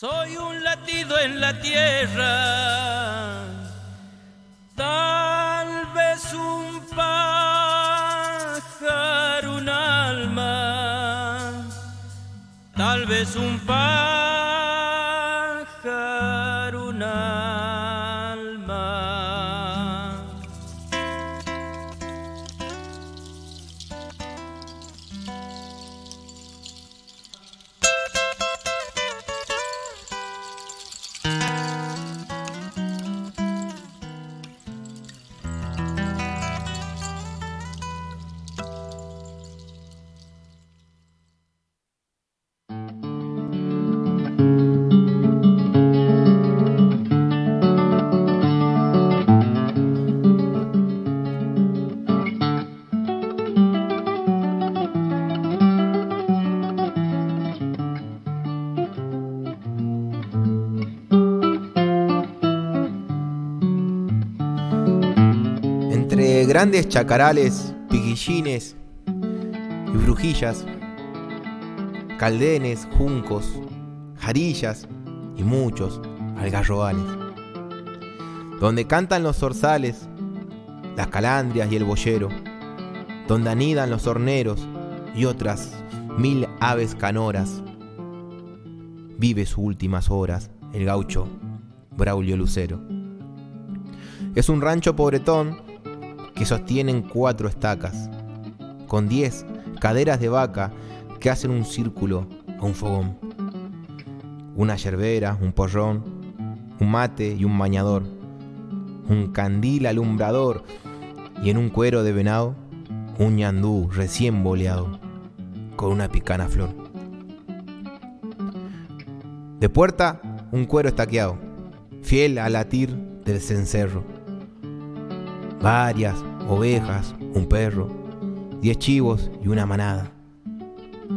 Soy un latido en la tierra, tal vez un pájaro, un alma, tal vez un pájaro, grandes chacarales, piquillines y brujillas, caldenes, juncos, jarillas y muchos algarrobales. Donde cantan los zorzales, las calandrias y el boyero, donde anidan los horneros y otras mil aves canoras. Vive sus últimas horas el gaucho Braulio Lucero. Es un rancho pobretón que sostienen cuatro estacas, con diez caderas de vaca que hacen un círculo a un fogón. Una yerbera, un porrón, un mate y un bañador, un candil alumbrador y en un cuero de venado, un ñandú recién boleado, con una picana flor. De puerta, un cuero estaqueado, fiel al latir del cencerro varias ovejas, un perro, diez chivos y una manada,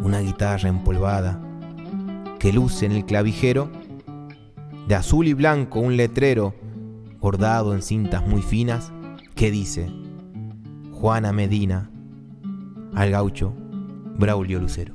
una guitarra empolvada que luce en el clavijero, de azul y blanco un letrero bordado en cintas muy finas que dice Juana Medina al gaucho Braulio Lucero.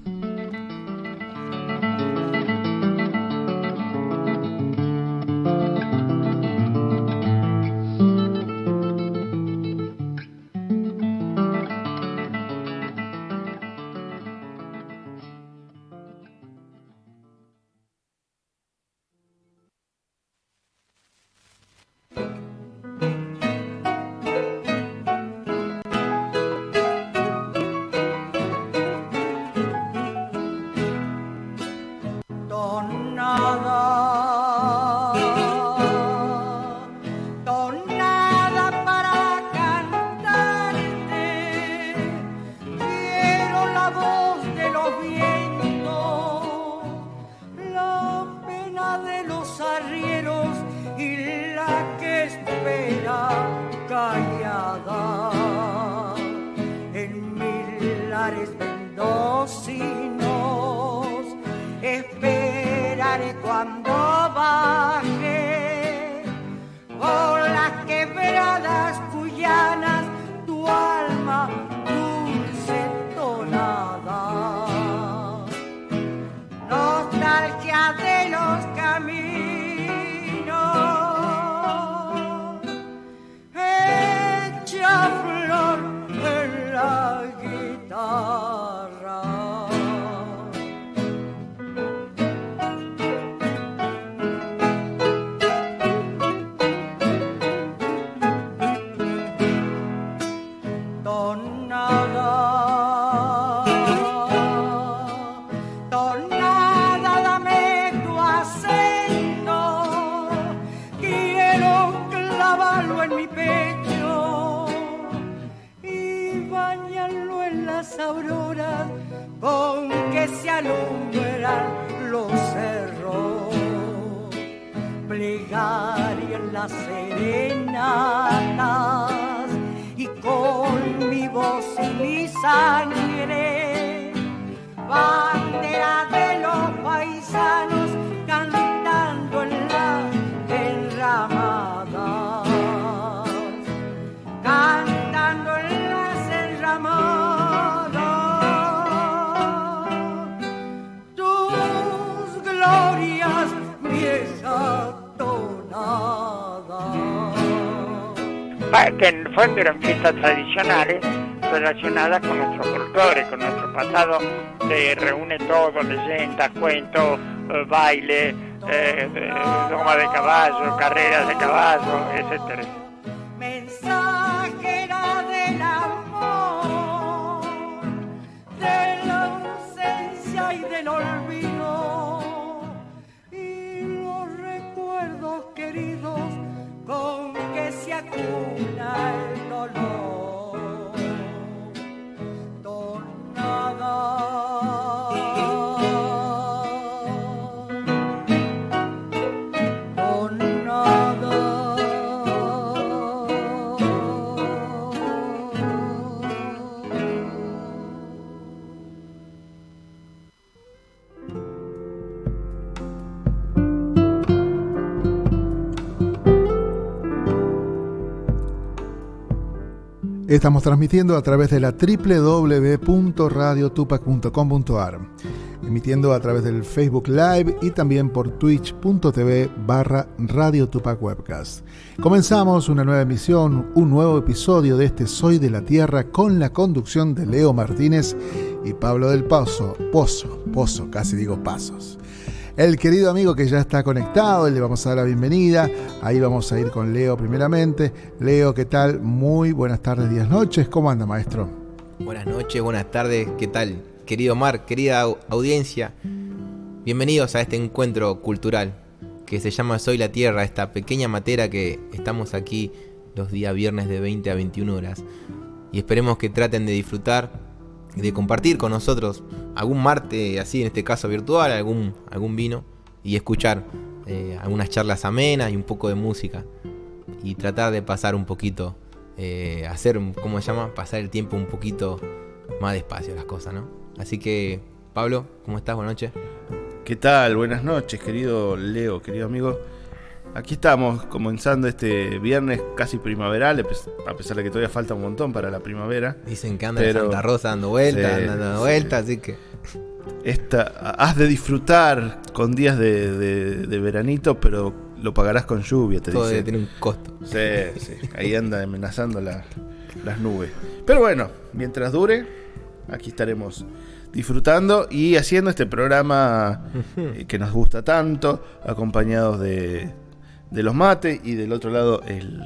Que eran fiestas tradicionales relacionadas con nuestro folclore, con nuestro pasado, se reúne todo, leyendas, cuentos, eh, baile, eh, de caballo, carreras de caballo, etcétera. Mensajera del amor, de la ausencia y del olvido, y los recuerdos queridos con que se acuna el dolor. Estamos transmitiendo a través de la www.radiotupac.com.ar, emitiendo a través del Facebook Live y también por twitch.tv barra Radio Tupac Webcast. Comenzamos una nueva emisión, un nuevo episodio de este Soy de la Tierra con la conducción de Leo Martínez y Pablo del Pozo, Pozo, Pozo, casi digo Pasos. El querido amigo que ya está conectado, le vamos a dar la bienvenida. Ahí vamos a ir con Leo primeramente. Leo, ¿qué tal? Muy buenas tardes, días, noches. ¿Cómo anda, maestro? Buenas noches, buenas tardes, ¿qué tal? Querido Mar, querida au- audiencia, bienvenidos a este encuentro cultural que se llama Soy la Tierra, esta pequeña matera que estamos aquí los días viernes de 20 a 21 horas. Y esperemos que traten de disfrutar, de compartir con nosotros algún marte así, en este caso virtual, algún, algún vino y escuchar eh, algunas charlas amenas y un poco de música. Y tratar de pasar un poquito, eh, hacer, ¿cómo se llama? Pasar el tiempo un poquito más despacio las cosas, ¿no? Así que, Pablo, ¿cómo estás? Buenas noches. ¿Qué tal? Buenas noches, querido Leo, querido amigo. Aquí estamos comenzando este viernes casi primaveral, a pesar de que todavía falta un montón para la primavera. Dicen que anda en Santa Rosa dando vueltas, Sí, dando sí. vueltas, así que Esta, has de disfrutar con días de, de- de veranito, pero lo pagarás con lluvia, te todo debe tener un costo. Sí, sí, ahí anda amenazando la- las nubes. Pero bueno, mientras dure, aquí estaremos disfrutando y haciendo este programa eh, que nos gusta tanto, acompañados de, de los mates y del otro lado el,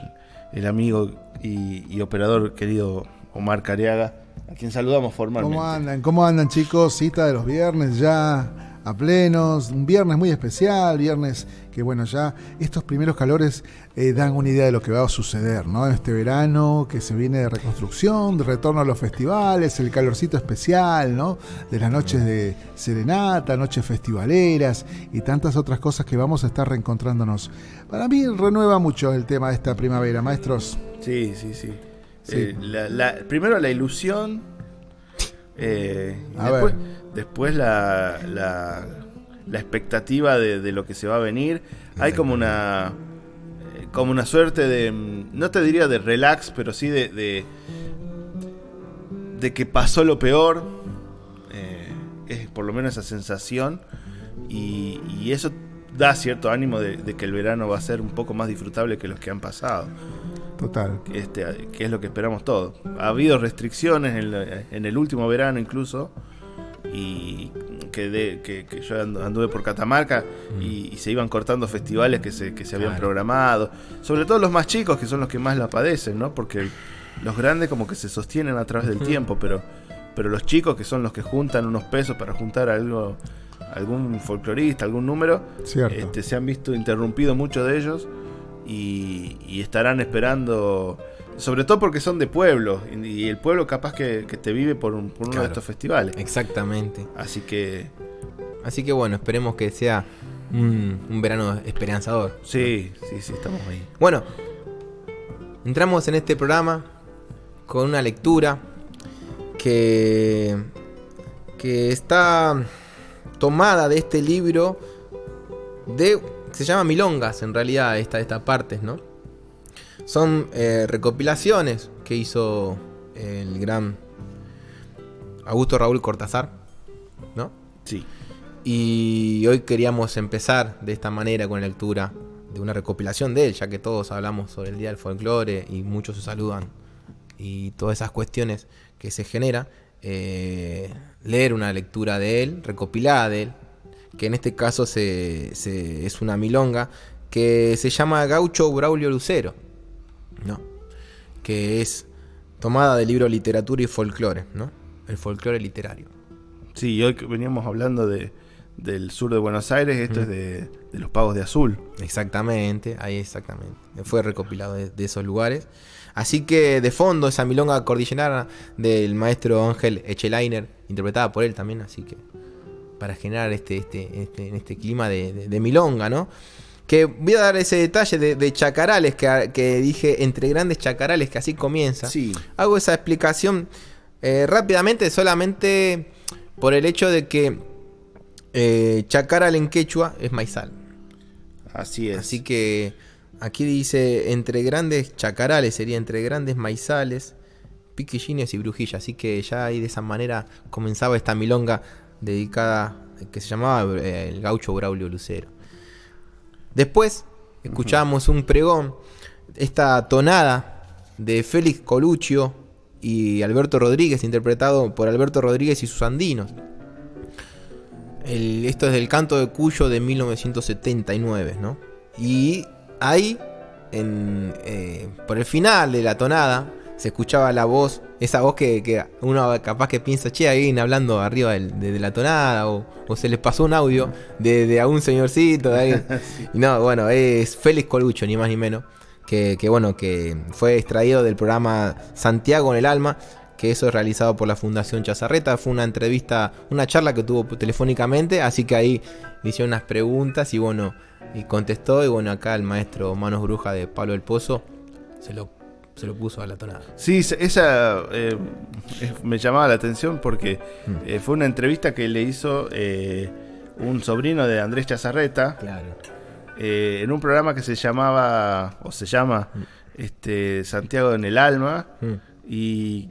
el amigo y, y operador querido Omar Cariaga, a quien saludamos formalmente. ¿Cómo andan? ¿Cómo andan, chicos? Cita de los viernes ya a plenos. Un viernes muy especial, viernes que, bueno, ya estos primeros calores eh, dan una idea de lo que va a suceder, ¿no? Este verano que se viene de reconstrucción, de retorno a los festivales, el calorcito especial, ¿no? De las noches de serenata, noches festivaleras y tantas otras cosas que vamos a estar reencontrándonos. Para mí renueva mucho el tema de esta primavera, maestros. Sí, sí, sí. Sí. Eh, la- la- primero la ilusión. eh, A después, ver. después la, la, la expectativa de, de lo que se va a venir. Hay como una. eh, Como una suerte de. mm, No te diría de relax, pero sí de. De, de que pasó lo peor. eh, es por lo menos esa sensación. Y, y eso da cierto ánimo de, de que el verano va a ser un poco más disfrutable que los que han pasado Total. este, que es lo que esperamos todos. Ha habido restricciones en, la- en el último verano incluso, y que, de- que, que yo andu- anduve por Catamarca y, y se iban cortando festivales que se, que se habían Claro. programado, sobre todo los más chicos que son los que más la padecen, ¿no? Porque los grandes como que se sostienen a través del tiempo, pero, pero los chicos que son los que juntan unos pesos para juntar algo algún folclorista, algún número, este, se han visto interrumpidos muchos de ellos y, y estarán esperando, sobre todo porque son de pueblo y, el pueblo capaz que, que te vive por, un- por uno Claro. de estos festivales. Exactamente. Así que Así que bueno, esperemos que sea un, un verano esperanzador. sí, sí, sí, estamos ahí. Bueno, entramos en este programa con una lectura que, que está tomada de este libro de se llama Milongas en realidad esta estas partes, ¿no? Son eh, recopilaciones que hizo el gran Augusto Raúl Cortázar, ¿no? Sí. Y hoy queríamos empezar de esta manera con la lectura de una recopilación de él, ya que todos hablamos sobre el Día del Folclore y muchos se saludan y todas esas cuestiones que se genera, eh, leer una lectura de él, recopilada de él, que en este caso se, se- es una milonga que se llama Gaucho Braulio Lucero, ¿no? que es tomada del libro Literatura y Folclore, ¿no? el folclore literario. Sí, hoy veníamos hablando de, del sur de Buenos Aires, esto es de, de los pagos de azul. Exactamente, ahí exactamente. Fue recopilado de, de esos lugares. Así que de fondo esa milonga cordillerana del maestro Ángel Echelainer, interpretada por él también, así que para generar este, este, este, este clima de, de- de milonga, ¿no? Que voy a dar ese detalle de, de chacarales que, que dije entre grandes chacarales, que así comienza. Sí. Hago esa explicación eh, rápidamente solamente por el hecho de que eh, chacaral en quechua es maizal. Así es. Así que aquí dice entre grandes chacarales, sería entre grandes maizales, piquillines y brujillas. Así que ya ahí de esa manera comenzaba esta milonga dedicada, que se llamaba eh, el gaucho Braulio Lucero. Después escuchamos un pregón, esta tonada de Félix Coluccio y Alberto Rodríguez, interpretado por Alberto Rodríguez y sus andinos. El- esto es del canto de Cuyo de 1979, ¿no? Y ahí, en, eh, por el final de la tonada, se escuchaba la voz, esa voz que, que uno capaz que piensa, che, alguien hablando arriba de, de la tonada, o, o se les pasó un audio de, de a un señorcito, de alguien. Y no, bueno, es Félix Colucho, ni más ni menos. Que, que, bueno, que fue extraído del programa Santiago en el Alma, que eso es realizado por la Fundación Chazarreta. Fue una entrevista, una charla que tuvo telefónicamente, así que ahí le hicieron unas preguntas y bueno, y contestó. Y bueno, acá el maestro Manos Bruja de Pablo del Pozo se lo, se lo puso a la tonada. Sí, esa eh, me llamaba la atención porque Mm. eh, fue una entrevista que le hizo eh, un sobrino de Andrés Chazarreta Claro. eh, en un programa que se llamaba, o se llama, este Santiago en el Alma, Mm. y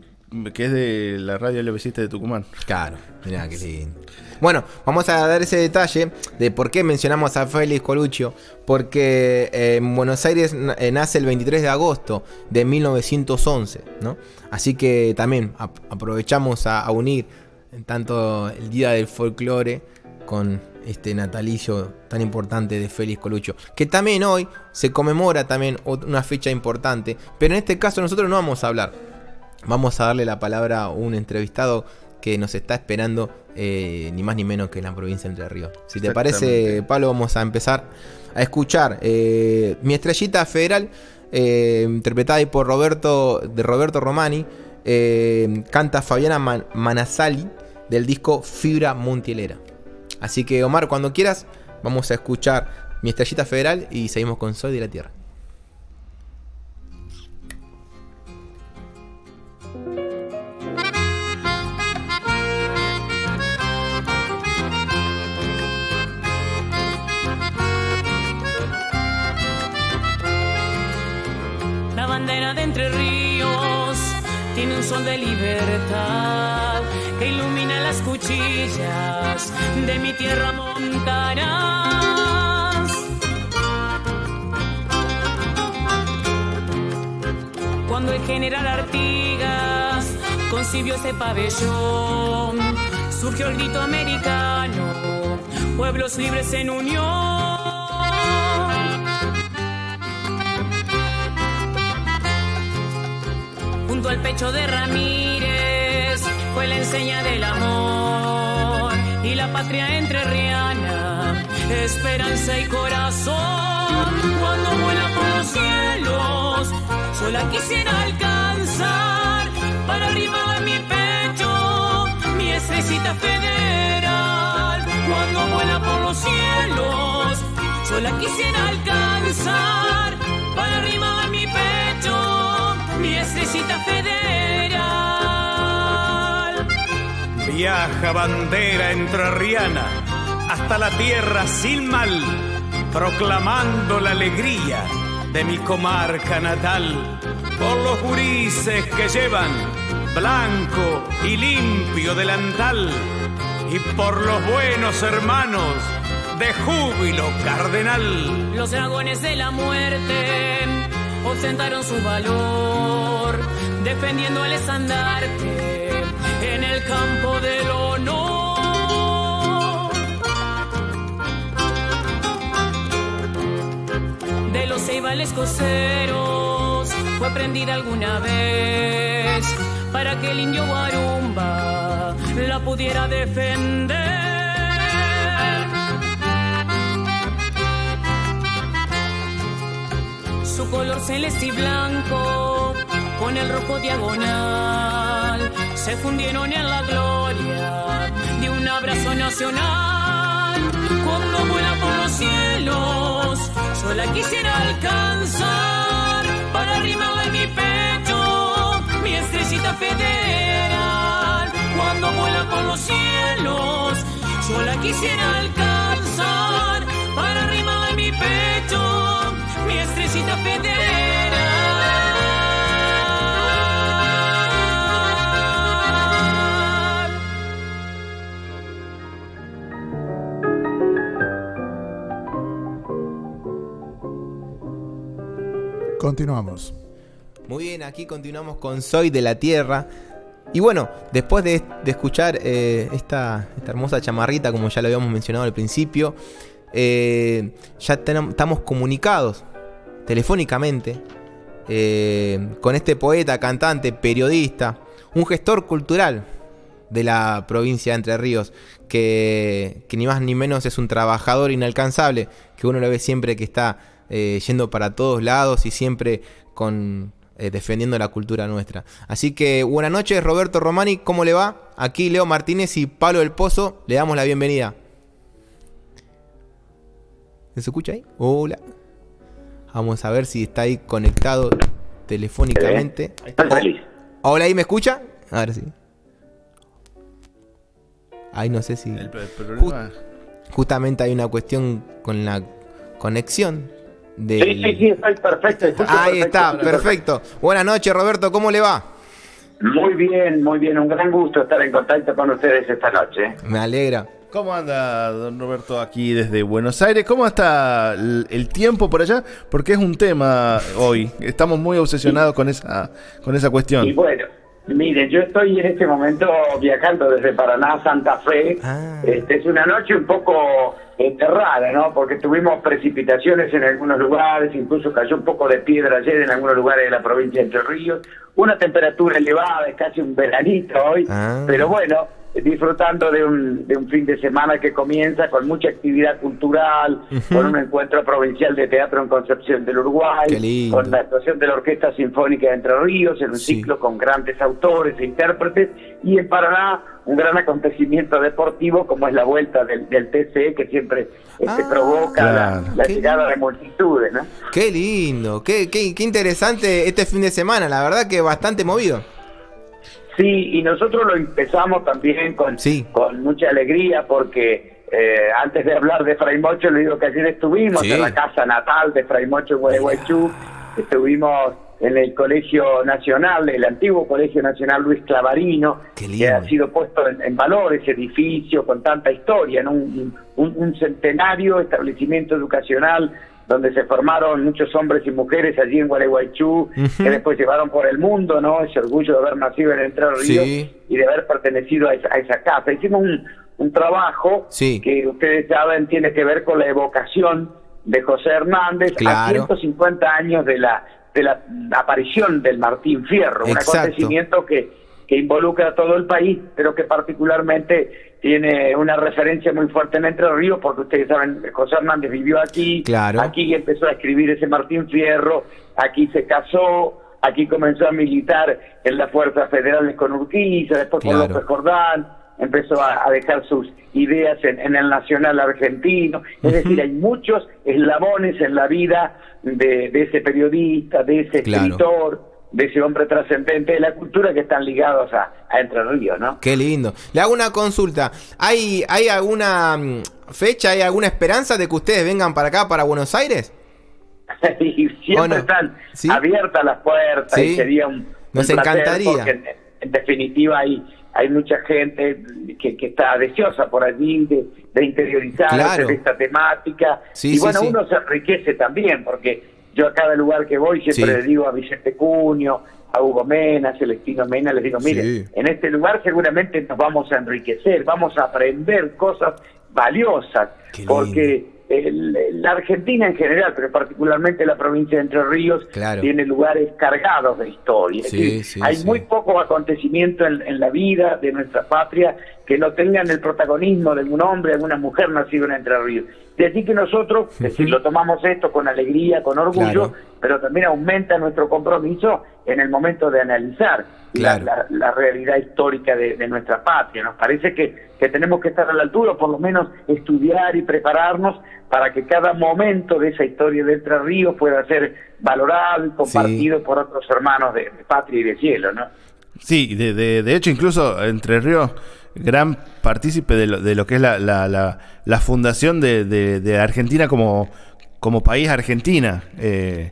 que es de la radio LB7 de Tucumán. Claro, mirá que lindo. Bueno, vamos a dar ese detalle de por qué mencionamos a Félix Coluccio. Porque eh, en Buenos Aires eh, nace el 23 de agosto de 1911, ¿no? Así que también ap- aprovechamos a, a unir tanto el Día del Folclore con este natalicio tan importante de Félix Coluccio. Que también hoy se conmemora también una fecha importante. Pero en este caso nosotros no vamos a hablar Vamos a darle la palabra a un entrevistado que nos está esperando, eh, ni más ni menos que en la provincia de Entre Ríos. Si te parece. Pablo, vamos a empezar a escuchar eh, Mi Estrellita Federal, eh, interpretada por Roberto, de Roberto Romani. canta Fabiana Man- Manasali del disco Fibra Montielera. Así que, Omar, cuando quieras, vamos a escuchar Mi Estrellita Federal y seguimos con Soy de la Tierra. Ríos tiene un sol de libertad que ilumina las cuchillas de mi tierra montañas. Cuando el general Artigas concibió ese pabellón, surgió el grito americano, pueblos libres en unión. Junto al pecho de Ramírez fue la enseña del amor y la patria entrerriana, esperanza y corazón. Cuando vuela por los cielos, yo la quisiera alcanzar para arriba de mi pecho, mi estrellita federal. Cuando vuela por los cielos, yo la quisiera alcanzar para arriba de mi pecho, mi estrellita federal. Viaja bandera entrerriana hasta la tierra sin mal, proclamando la alegría de mi comarca natal. Por los gurises que llevan blanco y limpio delantal, y por los buenos hermanos de júbilo cardenal. Los dragones de la muerte ostentaron su valor, defendiendo el estandarte en el campo del honor. De los ceibales coseros fue prendida alguna vez para que el indio Guarumba la pudiera defender. Su color celeste y blanco con el rojo diagonal se fundieron en la gloria de un abrazo nacional. Cuando vuela por los cielos, yo quisiera alcanzar para arrimarla en mi pecho, mi estrellita federal. Cuando vuela por los cielos, yo quisiera alcanzar para arrimarla en mi pecho, mi estrellita federal. Continuamos. Muy bien, aquí continuamos con Soy de la Tierra. Y bueno, después de, de escuchar eh, esta, esta hermosa chamarrita, como ya lo habíamos mencionado al principio, eh, ya estamos comunicados telefónicamente eh, con este poeta, cantante, periodista, un gestor cultural de la provincia de Entre Ríos, que, que ni más ni menos es un trabajador inalcanzable, que uno lo ve siempre que está eh, yendo para todos lados y siempre con eh, defendiendo la cultura nuestra. Así que buenas noches, Roberto Romani, ¿cómo le va? Aquí Leo Martínez y Pablo del Pozo, le damos la bienvenida. ¿Se escucha ahí? Hola. Vamos a ver si está ahí conectado telefónicamente. Estoy feliz. Oh, Hola, ¿ahí me escucha? Ahora sí. Ahí no sé si... El, el problema. Justamente hay una cuestión con la conexión de... Sí, sí, sí, estoy perfecto. Ahí perfecto, está, perfecto. Buenas noches, Roberto, ¿cómo le va? Muy bien, muy bien. Un gran gusto estar en contacto con ustedes esta noche. Me alegra. ¿Cómo anda, don Roberto, aquí desde Buenos Aires? ¿Cómo está el, el tiempo por allá? Porque es un tema hoy. Estamos muy obsesionados con esa, con esa cuestión. Y bueno, miren, yo estoy en este momento viajando desde Paraná a Santa Fe. Ah. Este, es una noche un poco rara, ¿no? Porque tuvimos precipitaciones en algunos lugares, incluso cayó un poco de piedra ayer en algunos lugares de la provincia de Entre Ríos. Una temperatura elevada, es casi un veranito hoy. Ah. Pero bueno, disfrutando de un, de un fin de semana que comienza con mucha actividad cultural, con un encuentro provincial de teatro en Concepción del Uruguay, con la actuación de la Orquesta Sinfónica de Entre Ríos, en un Sí. ciclo con grandes autores e intérpretes, y en Paraná un gran acontecimiento deportivo como es la vuelta del, del TCE que siempre este, Ah. provoca la, Claro. la Qué llegada de multitudes, ¿no? Qué lindo, qué, qué, qué interesante este fin de semana, la verdad que bastante movido. Sí, y nosotros lo empezamos también con, Sí. con mucha alegría porque eh, antes de hablar de Fray Mocho, le digo que ayer estuvimos Sí. en la casa natal de Fray Mocho en Gualeguaychú, estuvimos en el Colegio Nacional, el antiguo Colegio Nacional Luis Clavarino, que ha sido puesto en, en valor ese edificio con tanta historia, ¿no? un, un- un centenario establecimiento educacional donde se formaron muchos hombres y mujeres allí en Gualeguaychú, que después llevaron por el mundo, ¿no? Ese orgullo de haber nacido en Entre Ríos Sí. y de haber pertenecido a esa, a esa casa. Hicimos un, un trabajo Sí. que ustedes saben tiene que ver con la evocación de José Hernández a Claro. 150 años de la de la aparición del Martín Fierro, un acontecimiento que, que involucra a todo el país, pero que particularmente tiene una referencia muy fuerte en Entre Ríos, porque ustedes saben, José Hernández vivió aquí, Claro. aquí empezó a escribir ese Martín Fierro, aquí se casó, aquí comenzó a militar en las fuerzas federales con Urquiza, después Claro. con López Jordán, empezó a, a dejar sus ideas en, en el nacional argentino. Es decir, hay muchos eslabones en la vida de, de ese periodista, de ese Claro. escritor, de ese hombre trascendente de la cultura que están ligados a, a Entre Ríos, ¿no? Qué lindo. Le hago una consulta. ¿Hay, hay alguna mm, fecha, hay alguna esperanza de que ustedes vengan para acá, para Buenos Aires? y siempre están ¿Sí? abiertas las puertas Sí. y sería un, Nos un encantaría. porque en, en definitiva hay hay mucha gente que, que está deseosa por allí de, de interiorizarse Claro. de esta temática. Sí, y bueno, uno se enriquece también, porque yo a cada lugar que voy siempre Sí. le digo a Vicente Cuño, a Hugo Mena, a Celestino Mena, les digo, mire, Sí. en este lugar seguramente nos vamos a enriquecer, vamos a aprender cosas valiosas, porque el- la Argentina en general, pero particularmente la provincia de Entre Ríos, Claro. tiene lugares cargados de historia. Sí, decir, sí, hay sí. muy pocos acontecimientos en, en la vida de nuestra patria que no tengan el protagonismo de un hombre, de una mujer nacido en Entre Ríos. De allí que nosotros, es decir, lo tomamos esto con alegría, con orgullo, Claro. pero también aumenta nuestro compromiso en el momento de analizar la- Claro. la, la realidad histórica de, de nuestra patria. Nos parece que, que tenemos que estar a la altura, o por lo menos estudiar y prepararnos para que cada momento de esa historia de Entre Ríos pueda ser valorado y compartido por otros hermanos de, de patria y de cielo, ¿no? Sí, de, de, de hecho, incluso Entre Ríos, gran partícipe de lo, de lo que es la, la, la, la fundación de, de, de Argentina como, como país Argentina. Eh,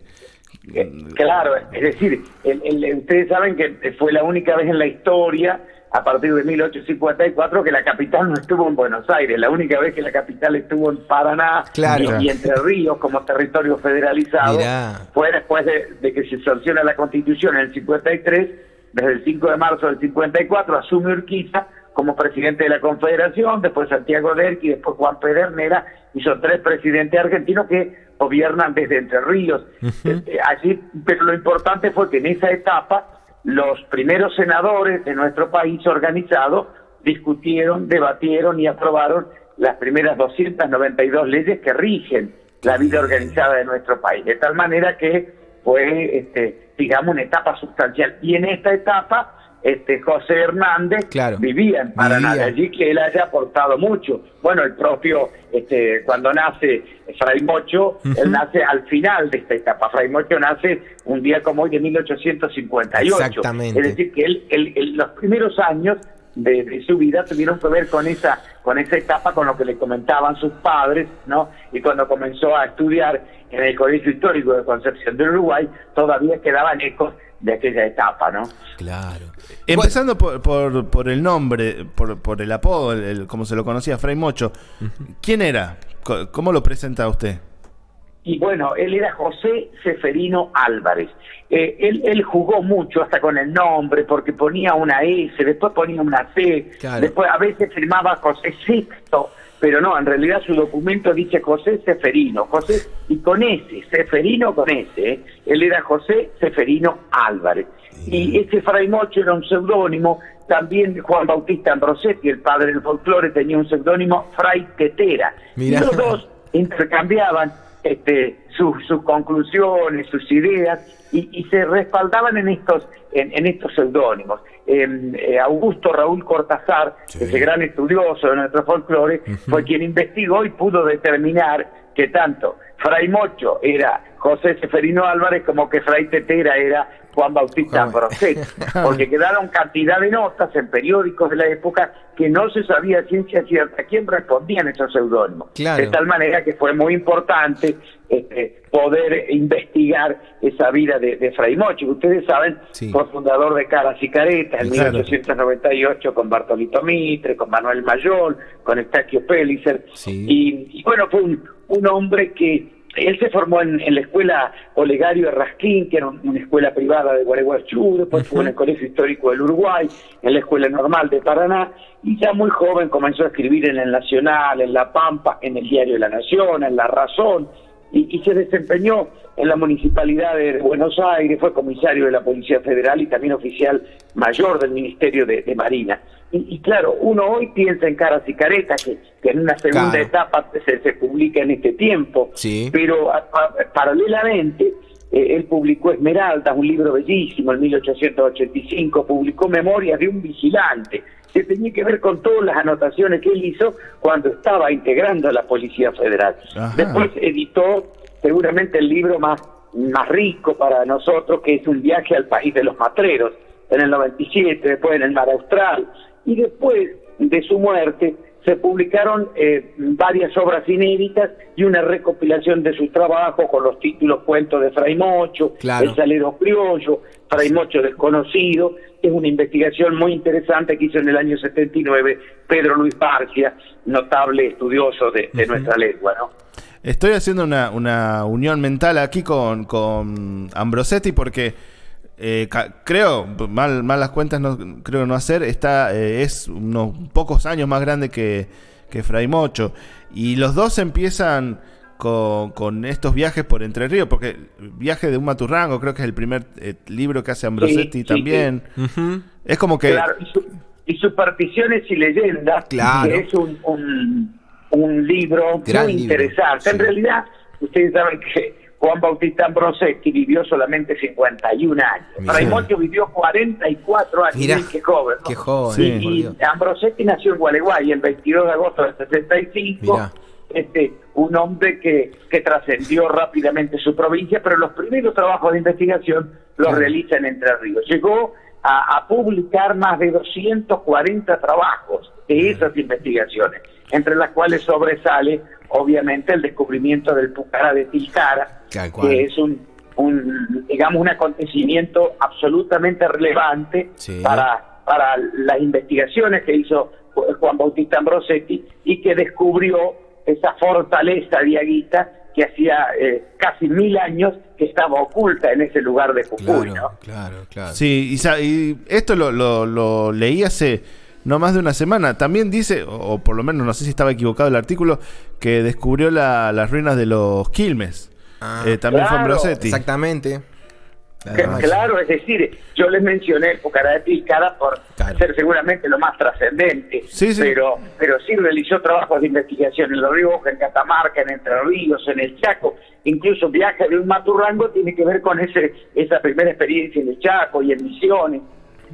Eh, Claro, es decir, el- el- ustedes saben que fue la única vez en la historia, a partir de 1854, que la capital no estuvo en Buenos Aires, la única vez que la capital estuvo en Paraná Claro. y, Entre Ríos como territorio federalizado, Mirá. fue después de, de que se sanciona la constitución en el 53, desde el 5 de marzo del 54, asume Urquiza como presidente de la Confederación, después Santiago Derqui, después Juan Pedernera, y son tres presidentes argentinos que gobiernan desde Entre Ríos. Eh, allí, pero lo importante fue que en esa etapa los primeros senadores de nuestro país organizado discutieron, debatieron y aprobaron las primeras 292 leyes que rigen la vida organizada de nuestro país. De tal manera que fue, este, digamos, una etapa sustancial. Y en esta etapa, este, José Hernández Claro. vivía en Paraná, Vivía. de allí que él haya aportado mucho. Bueno, el propio, este, cuando nace Fray Mocho, él nace al final de esta etapa. Fray Mocho nace un día como hoy de 1858. Exactamente. Es decir, que él, él- él- los primeros años de, de su vida tuvieron que ver con esa con esa etapa, con lo que le comentaban sus padres, ¿no? Y cuando comenzó a estudiar en el Colegio Histórico de Concepción del Uruguay, todavía quedaban ecos de aquella etapa, ¿no? Claro. empezando por, por, por el nombre, por, por el apodo, el, el- como se lo conocía, Fray Mocho. ¿Quién era? ¿Cómo lo presenta usted? Y bueno, él era José Seferino Álvarez. Eh, él, él jugó mucho hasta con el nombre, porque ponía una S, después ponía una C, Claro. después a veces firmaba José Sexto, pero no, en realidad su documento dice José Seferino, José, y con S, Seferino con S, ¿eh? él era José Seferino Álvarez. Y ese Fray Mocho era un seudónimo, también Juan Bautista Ambrosetti, el padre del folclore, tenía un seudónimo Fray Tetera. Mirá. Y los dos intercambiaban este, sus, sus conclusiones, sus ideas y, y se respaldaban en estos en, en estos seudónimos. Em, eh, Augusto Raúl Cortázar, Sí. ese gran estudioso de nuestro folclore, fue quien investigó y pudo determinar que tanto Fray Mocho era José Seferino Álvarez como que Fray Tetera era Juan Bautista Ambrosetti, porque quedaron cantidad de notas en periódicos de la época que no se sabía ciencia cierta quién respondían esos seudónimos. Claro. De tal manera que fue muy importante este, poder investigar esa vida de, de Fray Mocho. que Ustedes saben, Sí. fue fundador de Caras y Caretas en Claro. 1898 con Bartolito Mitre, con Manuel Mayol, con Estaquio Pellicer. Sí. Y, y bueno, fue un, un hombre que él se formó en, en la escuela Olegario Rasquín, que era un- una escuela privada de Gualeguaychú, después fue en el Colegio Histórico del Uruguay, en la Escuela Normal de Paraná, y ya muy joven comenzó a escribir en el Nacional, en La Pampa, en el Diario de la Nación, en La Razón, y, y se desempeñó en la Municipalidad de Buenos Aires, fue comisario de la Policía Federal y también oficial mayor del Ministerio de, de Marina. Y, y claro, uno hoy piensa en Caras y Caretas, que, que en una segunda Claro. etapa se, se publica en este tiempo, Sí. pero a- a- paralelamente eh, él publicó Esmeraldas, un libro bellísimo, en 1885, publicó Memorias de un vigilante, que tenía que ver con todas las anotaciones que él hizo cuando estaba integrando a la Policía Federal. Ajá. Después editó seguramente el libro más, más rico para nosotros, que es Un viaje al país de los matreros, en el 97, después en el Mar Austral, y después de su muerte se publicaron eh, varias obras inéditas y una recopilación de sus trabajos con los títulos Cuentos de Fray Mocho, Claro. El Salero Criollo, Fray Mocho desconocido, es una investigación muy interesante que hizo en el año 79 Pedro Luis Barcia, notable estudioso de, de nuestra lengua, ¿no? Estoy haciendo una, una unión mental aquí con, con Ambrosetti porque eh, ca- creo, mal, mal las cuentas no creo no hacer, está, eh, es unos pocos años más grande que, que Fray Mocho. Y los dos empiezan con, con estos viajes por Entre Ríos, porque Viaje de un Maturrango creo que es el primer eh, libro que hace Ambrosetti Sí, sí, también. Es como que... Claro, y, su- y Supersticiones y Leyendas, Claro. que es un, un, un libro Gran muy libro, interesante. En realidad, ustedes saben que Juan Bautista Ambrosetti vivió solamente 51 años. Mirá. Fray Mocho vivió 44 años, Mirá, qué joven. ¿no? qué joven, Sí. Y, Ambrosetti nació en Gualeguay el 22 de agosto del 65. Mirá. Este, un hombre que, que trascendió rápidamente su provincia, pero los primeros trabajos de investigación los Claro. realiza en Entre Ríos. Llegó a, a publicar más de 240 trabajos de esas investigaciones, entre las cuales sobresale, obviamente, el descubrimiento del Pucará de Tilcara, que es un, un, digamos, un acontecimiento absolutamente relevante Sí. para, para las investigaciones que hizo Ju- Juan Bautista Ambrosetti y que descubrió esa fortaleza diaguita que hacía eh, casi mil años que estaba oculta en ese lugar de Jujuy, ¿no? Claro, claro, claro. Sí, y, esto lo, lo- lo leí hace no más de una semana. También dice, o, por lo menos no sé si estaba equivocado el artículo, que descubrió la- las ruinas de los Quilmes. Ah, Eh, también fue claro. Ambrosetti. Exactamente. Además, claro, es decir, yo les mencioné el Pucará de Tilcara por Claro. ser seguramente lo más trascendente, Sí, sí. pero pero sí realizó trabajos de investigación en Los Ríos, en Catamarca, en Entre Ríos, en el Chaco, incluso viaje de un maturrango tiene que ver con ese esa primera experiencia en el Chaco y en Misiones,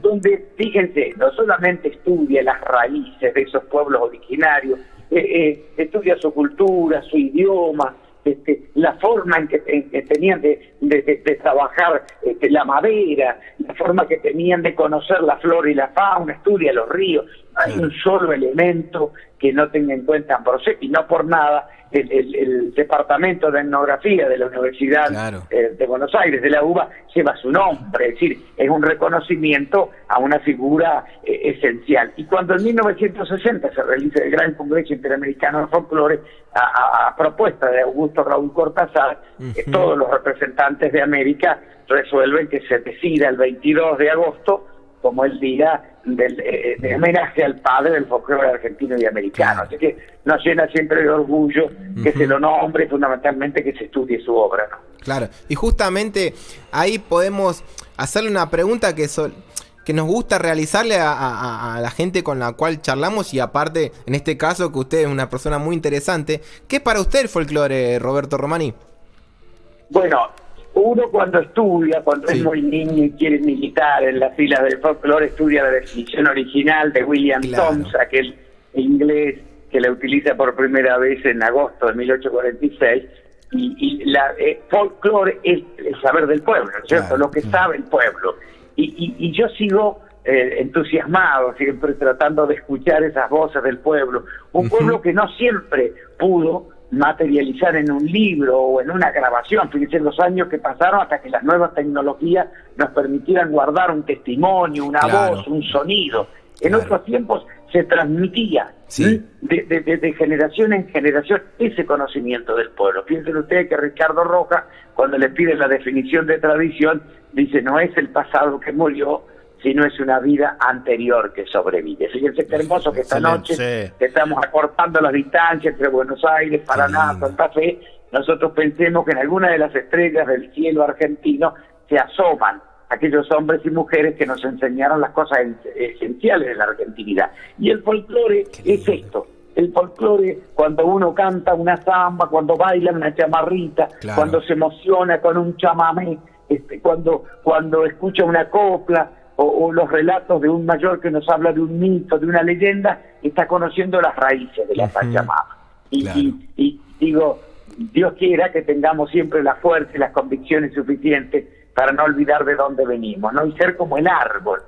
donde, fíjense, no solamente estudia las raíces de esos pueblos originarios, eh, eh, estudia su cultura, su idioma, este, la forma en que, en que tenían de- de trabajar este, la madera, la forma que tenían de conocer la flora y la fauna, estudia los ríos. Hay un solo elemento que no tenga en cuenta Ambrosetti, no por nada el, el- el departamento de etnografía de la Universidad Claro. eh, de Buenos Aires, de la UBA, lleva su nombre, es decir, es un reconocimiento a una figura eh, esencial. Y cuando en 1960 se realiza el Gran Congreso Interamericano de Folclore, a, a- a propuesta de Augusto Raúl Cortázar, eh, todos los representantes de América resuelven que se decida el 22 de agosto como el día del, eh, de homenaje al padre del folclore argentino y americano. Así que nos llena siempre de orgullo que se lo nombre fundamentalmente que se estudie su obra. ¿no? Claro. Y justamente ahí podemos hacerle una pregunta que, sol- que nos gusta realizarle a, a- a la gente con la cual charlamos y aparte, en este caso, que usted es una persona muy interesante. ¿Qué es para usted el folclore, Roberto Romani? Bueno, uno cuando estudia, cuando Sí. es muy niño y quiere militar en las filas del folclore, estudia la definición original de William Claro. Thoms, aquel inglés que la utiliza por primera vez en agosto de 1846. Y, y la eh, folclore es el saber del pueblo, ¿no es ¿cierto? Claro. Lo que sabe el pueblo. Y, y- y yo sigo eh, entusiasmado, siempre tratando de escuchar esas voces del pueblo. Un pueblo que no siempre pudo materializar en un libro o en una grabación. Fíjense los años que pasaron hasta que las nuevas tecnologías nos permitieran guardar un testimonio, una Claro. voz, un sonido. En Claro. otros tiempos se transmitía Sí. de, de- de- de generación en generación ese conocimiento del pueblo. Piensen ustedes que Ricardo Rojas, cuando le piden la definición de tradición, dice no es el pasado que murió, sino es una vida anterior que sobrevive. Fíjense qué hermoso que esta Excelente, noche que estamos acortando las distancias entre Buenos Aires, Paraná. Santa Fe, nosotros pensemos que en alguna de las estrellas del cielo argentino se asoman aquellos hombres y mujeres que nos enseñaron las cosas en- esenciales de la argentinidad. Y el folclore es esto. El folclore, cuando uno canta una samba, cuando baila una chamarrita, Claro. cuando se emociona con un chamamé, este, cuando, cuando escucha una copla, o, o los relatos de un mayor que nos habla de un mito, de una leyenda, está conociendo las raíces de la. Pachamama. Y, Claro. y- y digo, Dios quiera que tengamos siempre la fuerza y las convicciones suficientes para no olvidar de dónde venimos, ¿no? Y ser como el árbol.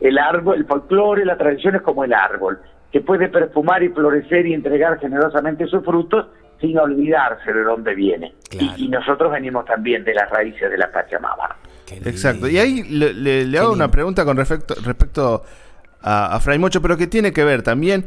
El árbol, el folclore, la tradición es como el árbol, que puede perfumar y florecer y entregar generosamente sus frutos sin olvidarse de dónde viene. Claro. Y, y nosotros venimos también de las raíces de la Pachamama. Exacto. Y ahí le, le- le hago una pregunta con respecto, respecto a, a Fray Mocho, pero que tiene que ver también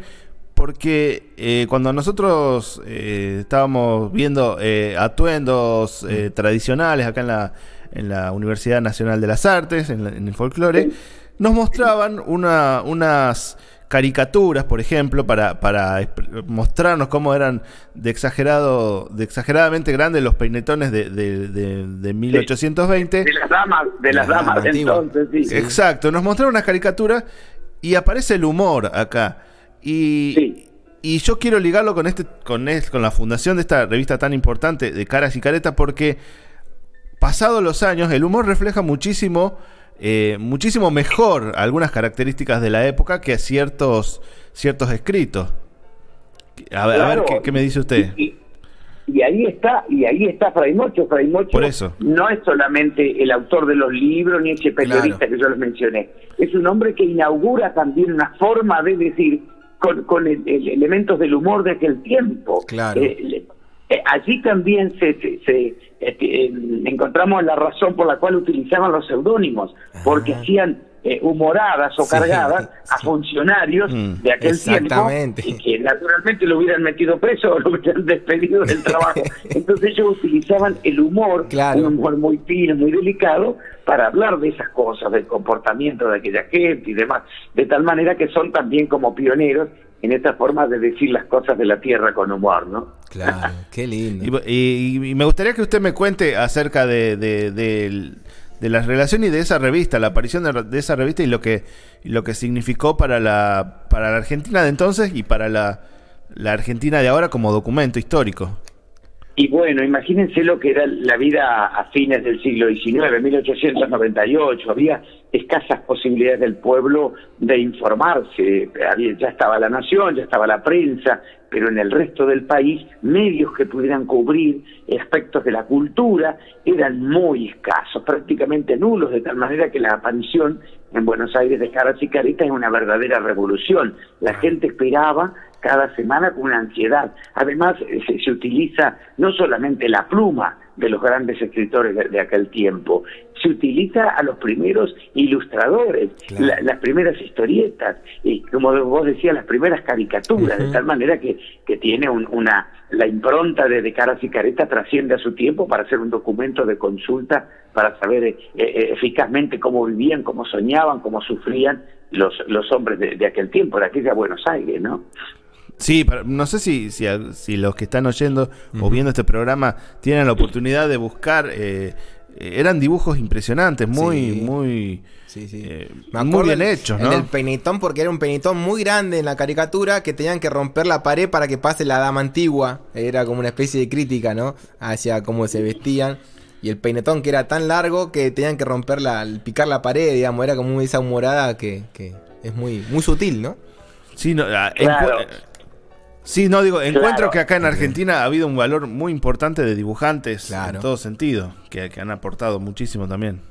porque eh, cuando nosotros eh, estábamos viendo eh, atuendos eh, tradicionales acá en la, en la Universidad Nacional de las Artes, en, la- en el folclore, nos mostraban una, unas caricaturas, por ejemplo, para, para mostrarnos cómo eran de exagerado, de exageradamente grandes los peinetones de, de, de- de 1820. De las damas, de las La damas dama de antigua. entonces, sí. Exacto, nos mostraron unas caricaturas y aparece el humor acá. Y, Sí. y yo quiero ligarlo con este, con es- con la fundación de esta revista tan importante de Caras y Caretas, porque pasados los años, el humor refleja muchísimo, eh, muchísimo mejor algunas características de la época que ciertos, ciertos escritos. A ver, a ver, Claro. ¿qué, qué me dice usted? Y, y ahí está, y ahí está Fray Mocho. Fray Mocho Por eso. no es solamente el autor de los libros ni ese periodista que yo les mencioné. Es un hombre que inaugura también una forma de decir con, con el- el- elementos del humor de aquel tiempo. Claro. Eh, le- eh, allí también se, se- se, este, eh, encontramos la razón por la cual utilizaban los seudónimos, porque hacían eh, humoradas o Sí, cargadas a funcionarios Mm, de aquel tiempo y que naturalmente lo hubieran metido preso o lo hubieran despedido del trabajo. Entonces ellos utilizaban el humor, Claro. un humor muy fino, muy delicado, para hablar de esas cosas, del comportamiento de aquella gente y demás, de tal manera que son también como pioneros en esta forma de decir las cosas de la tierra con humor, ¿no? Claro, qué lindo. Y, y- y me gustaría que usted me cuente acerca de, de, del- de la relación y de esa revista, la aparición de, de esa revista y lo que y lo que significó para la para la Argentina de entonces y para la, la Argentina de ahora como documento histórico. Y bueno, imagínense lo que era la vida a fines del siglo XIX, 1898. Había escasas posibilidades del pueblo de informarse. Ya estaba la nación, ya estaba la prensa, pero en el resto del país medios que pudieran cubrir aspectos de la cultura eran muy escasos, prácticamente nulos, de tal manera que la aparición en Buenos Aires de Caras y Caretas es una verdadera revolución. La gente esperaba cada semana con una ansiedad. Además, eh, se, se utiliza no solamente la pluma de los grandes escritores de aquel tiempo, se utiliza a los primeros ilustradores, Claro. la- las primeras historietas, y como vos decías, las primeras caricaturas, de tal manera que, que tiene un- una la impronta de, de Caras y Caretas trasciende a su tiempo para hacer un documento de consulta para saber eh, eh, eficazmente cómo vivían, cómo soñaban, cómo sufrían los, los hombres de, de aquel tiempo, de aquella Buenos Aires, ¿no? Sí, pero no sé si, si, a- si los que están oyendo o viendo este programa tienen la oportunidad de buscar. eh, eran dibujos impresionantes, muy, Sí. muy, Sí, sí. eh, muy bien el- hechos, el ¿no? del peinetón, porque era un peinetón muy grande en la caricatura que tenían que romper la pared para que pase la dama antigua. Era como una especie de crítica, ¿no? Hacia cómo se vestían. Y el peinetón que era tan largo que tenían que romper la, picar la pared, digamos. Era como esa humorada que, que es muy, muy sutil, ¿no? Sí, no, ah, Claro. Sí, no digo, encuentro Claro. que acá en Argentina ha habido un valor muy importante de dibujantes Claro. en todo sentido, que, que han aportado muchísimo también.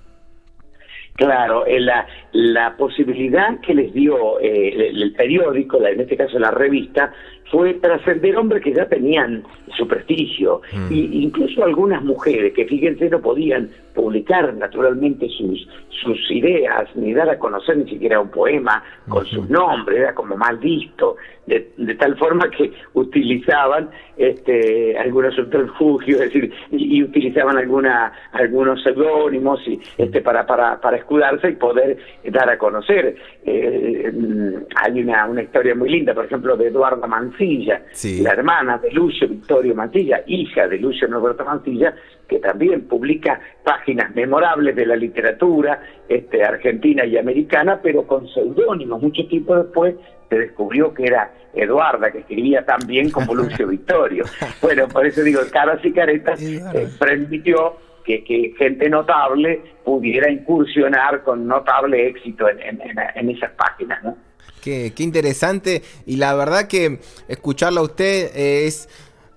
Claro, eh, la, la posibilidad que les dio eh, el, el periódico, la- en este caso la revista, fue trascender hombres que ya tenían su prestigio, Mm. y incluso algunas mujeres que fíjense no podían publicar naturalmente sus, sus ideas, ni dar a conocer ni siquiera un poema con sus nombres, era como mal visto, de, de tal forma que utilizaban este, algunos subterfugios, es decir, y, y utilizaban alguna, algunos seudónimos y, este, para, para, para escudarse y poder dar a conocer. Eh, mm, hay una, una historia muy linda, por ejemplo, de Eduarda Mancilla, Sí. la hermana de Lucio Victorio Mancilla, hija de Lucio Norberto Mancilla, que también publica páginas memorables de la literatura este, argentina y americana, pero con seudónimos. Mucho tiempo después se descubrió que era Eduarda, que escribía tan bien como Lucio Victorio. Bueno, por eso digo, Caras y Caretas eh, permitió que, que gente notable pudiera incursionar con notable éxito en, en- en- en esas páginas, ¿no? Qué, qué interesante. Y la verdad que escucharlo a usted eh, es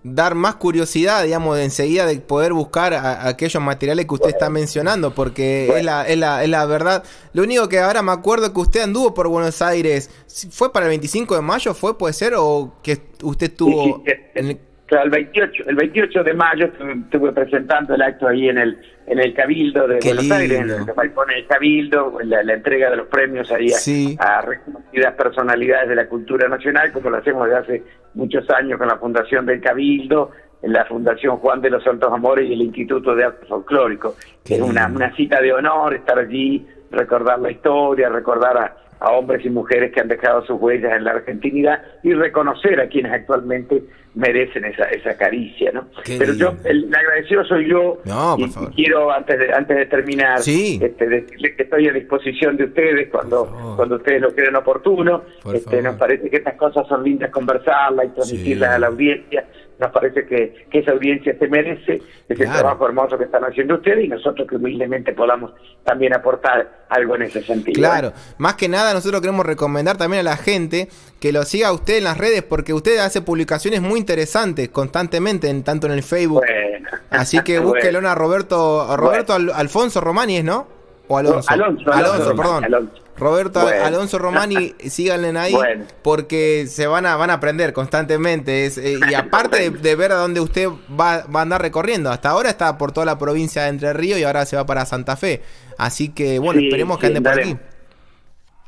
dar más curiosidad, digamos, de enseguida de poder buscar a- aquellos materiales que usted está mencionando, porque es, la, es, la, es la verdad. Lo único que ahora me acuerdo que usted anduvo por Buenos Aires, ¿fue para el 25 de mayo? ¿Fue, puede ser? ¿O que usted estuvo Sí, sí, en el- sea, el 28, el 28 de mayo estuve, presentando el acto ahí en el en el Cabildo de Qué Buenos Aires, en el balcón del Cabildo, la, la entrega de los premios ahí a, Sí. a reconocidas personalidades de la cultura nacional, como lo hacemos desde hace muchos años con la Fundación del Cabildo, la Fundación Juan de los Santos Amores y el Instituto de Arte Folclórico. Qué es una, una cita de honor estar allí, recordar la historia, recordar a, a hombres y mujeres que han dejado sus huellas en la argentinidad y reconocer a quienes actualmente merecen esa, esa caricia, ¿no? Qué Pero yo, el, el agradecido soy yo No, y, quiero antes de, antes de terminar Sí. este, decirles que estoy a disposición de ustedes cuando cuando ustedes lo creen oportuno. Por Este, favor. nos parece que estas cosas son lindas conversarlas y transmitirlas Sí. a la audiencia. Nos parece que, que esa audiencia se merece ese Claro. trabajo hermoso que están haciendo ustedes y nosotros que humildemente podamos también aportar algo en ese sentido. Claro, más que nada nosotros queremos recomendar también a la gente que lo siga a usted en las redes porque usted hace publicaciones muy interesantes constantemente, en, tanto en el Facebook. Bueno. Así que Bueno. búsquelo a Roberto, a Roberto Al- Alfonso Romani, ¿es, ¿no? O Alonso. No, Alonso, Alonso, perdón. Alonso. Roberto Bueno. Alonso Romani, síganle ahí Bueno. porque se van a van a aprender constantemente es, eh, y aparte de, de ver a dónde usted va, va a andar recorriendo. Hasta ahora está por toda la provincia de Entre Ríos y ahora se va para Santa Fe. Así que bueno, Sí, esperemos que sí, ande por aquí.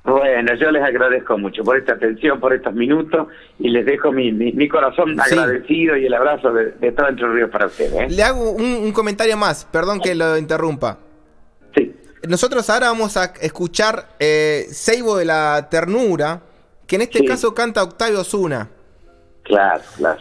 Bueno, yo les agradezco mucho por esta atención, por estos minutos y les dejo mi, mi, mi corazón Sí. agradecido y el abrazo de, de todo Entre Ríos para ustedes. ¿eh? Le hago un, un comentario más, perdón que lo interrumpa. Nosotros ahora vamos a escuchar eh, Seibo de la Ternura, que en este Sí. caso canta Octavio Zuna. Claro, claro.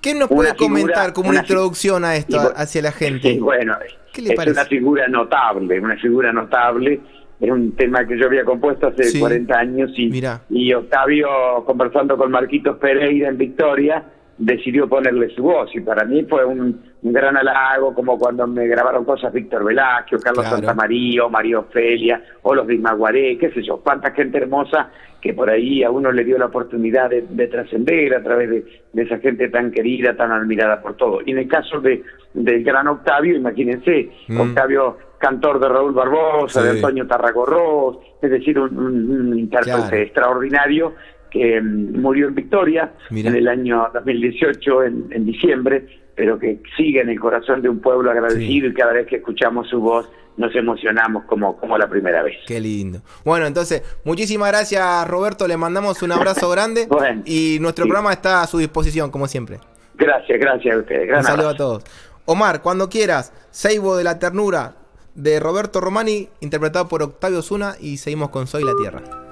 ¿Qué nos Una puede figura- comentar como una una introducción a esto, y hacia la gente? Sí, bueno, ¿Qué le es parece? una figura notable, una figura notable. Es un tema que yo había compuesto hace Sí. 40 años y, Mirá. y Octavio, conversando con Marquitos Pereira en Victoria, decidió ponerle su voz y para mí fue un, un gran halago, como cuando me grabaron cosas Víctor Velázquez, Carlos Claro. Santamaría, María Ofelia, o los de Ismaguaré, qué sé yo, cuánta gente hermosa que por ahí a uno le dio la oportunidad de, de trascender a través de, de esa gente tan querida, tan admirada por todo. Y en el caso de del gran Octavio, imagínense, Mm. Octavio, cantor de Raúl Barbosa, Sí. de Antonio Tarragorros, es decir, un, un- un intérprete Claro. extraordinario que mm, murió en Victoria Mira. en el año 2018, en, en diciembre, pero que sigue en el corazón de un pueblo agradecido y cada vez que escuchamos su voz nos emocionamos como, como la primera vez. Qué lindo. Bueno, entonces, muchísimas gracias Roberto, le mandamos un abrazo grande Bueno, y nuestro sí. programa está a su disposición, como siempre. Gracias, gracias a ustedes. Gran Un saludo a todos. Omar, cuando quieras, Seibo de la Ternura de Roberto Romani, interpretado por Octavio Zuna y seguimos con Soy la Tierra.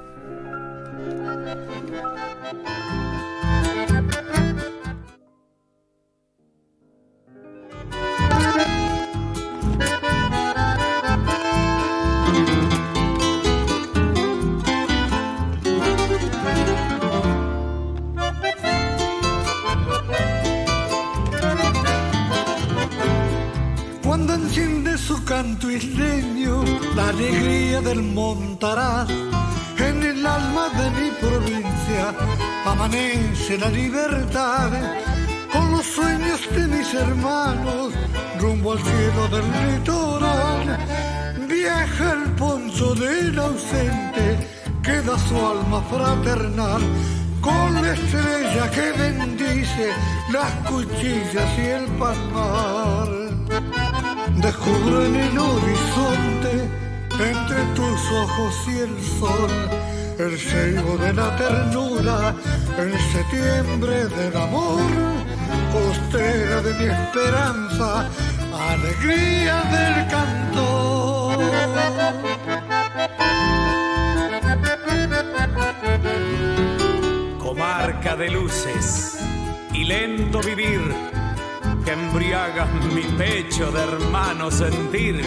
La libertad. Con los sueños de mis hermanos rumbo al cielo del litoral, viaja el poncho del ausente, queda su alma fraternal. Con la estrella que bendice las cuchillas y el palmar. Descubro en el horizonte, entre tus ojos y el sol, el ceibo de la ternura, el septiembre del amor, costera de mi esperanza, alegría del cantor. comarca de luces y lento vivir que embriagas mi pecho de hermano sentir.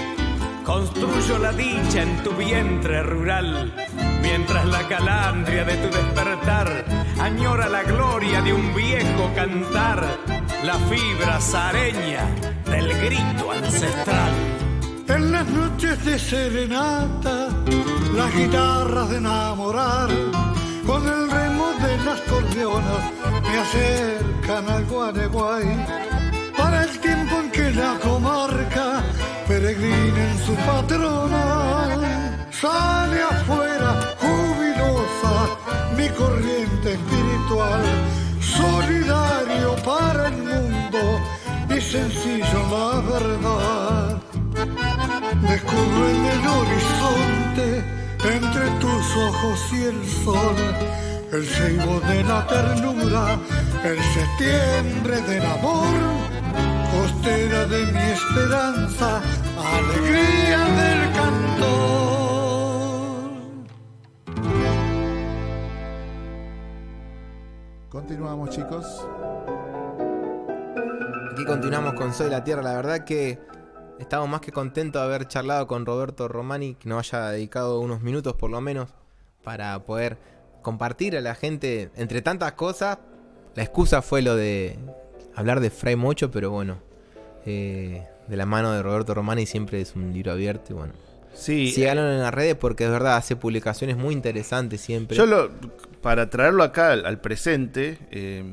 Construyo la dicha en tu vientre rural, mientras la calandria de tu despertar añora la gloria de un viejo cantar, la fibra zareña del grito ancestral. En las noches de serenata, las guitarras de enamorar, con el remo de las cordeonas, me acercan al Guareguay. Para el tiempo en que la comarca peregrina en su patrona, sale afuera solidario para el mundo sencillo la verdad. Descubro en el horizonte, entre tus ojos y el sol, el ceibo de la ternura, el septiembre del amor, costera de mi esperanza, alegría del cantor. Continuamos, chicos. Aquí continuamos con Soy la Tierra. La verdad que estamos más que contentos de haber charlado con Roberto Romani, que nos haya dedicado unos minutos por lo menos para poder compartir a la gente entre tantas cosas. La excusa fue lo de hablar de Fray Mocho, pero bueno, eh, de la mano de Roberto Romani siempre es un libro abierto y bueno. Sí, Síganlo en las redes porque es verdad, hace publicaciones muy interesantes siempre. Yo lo, para traerlo acá al, al presente, eh,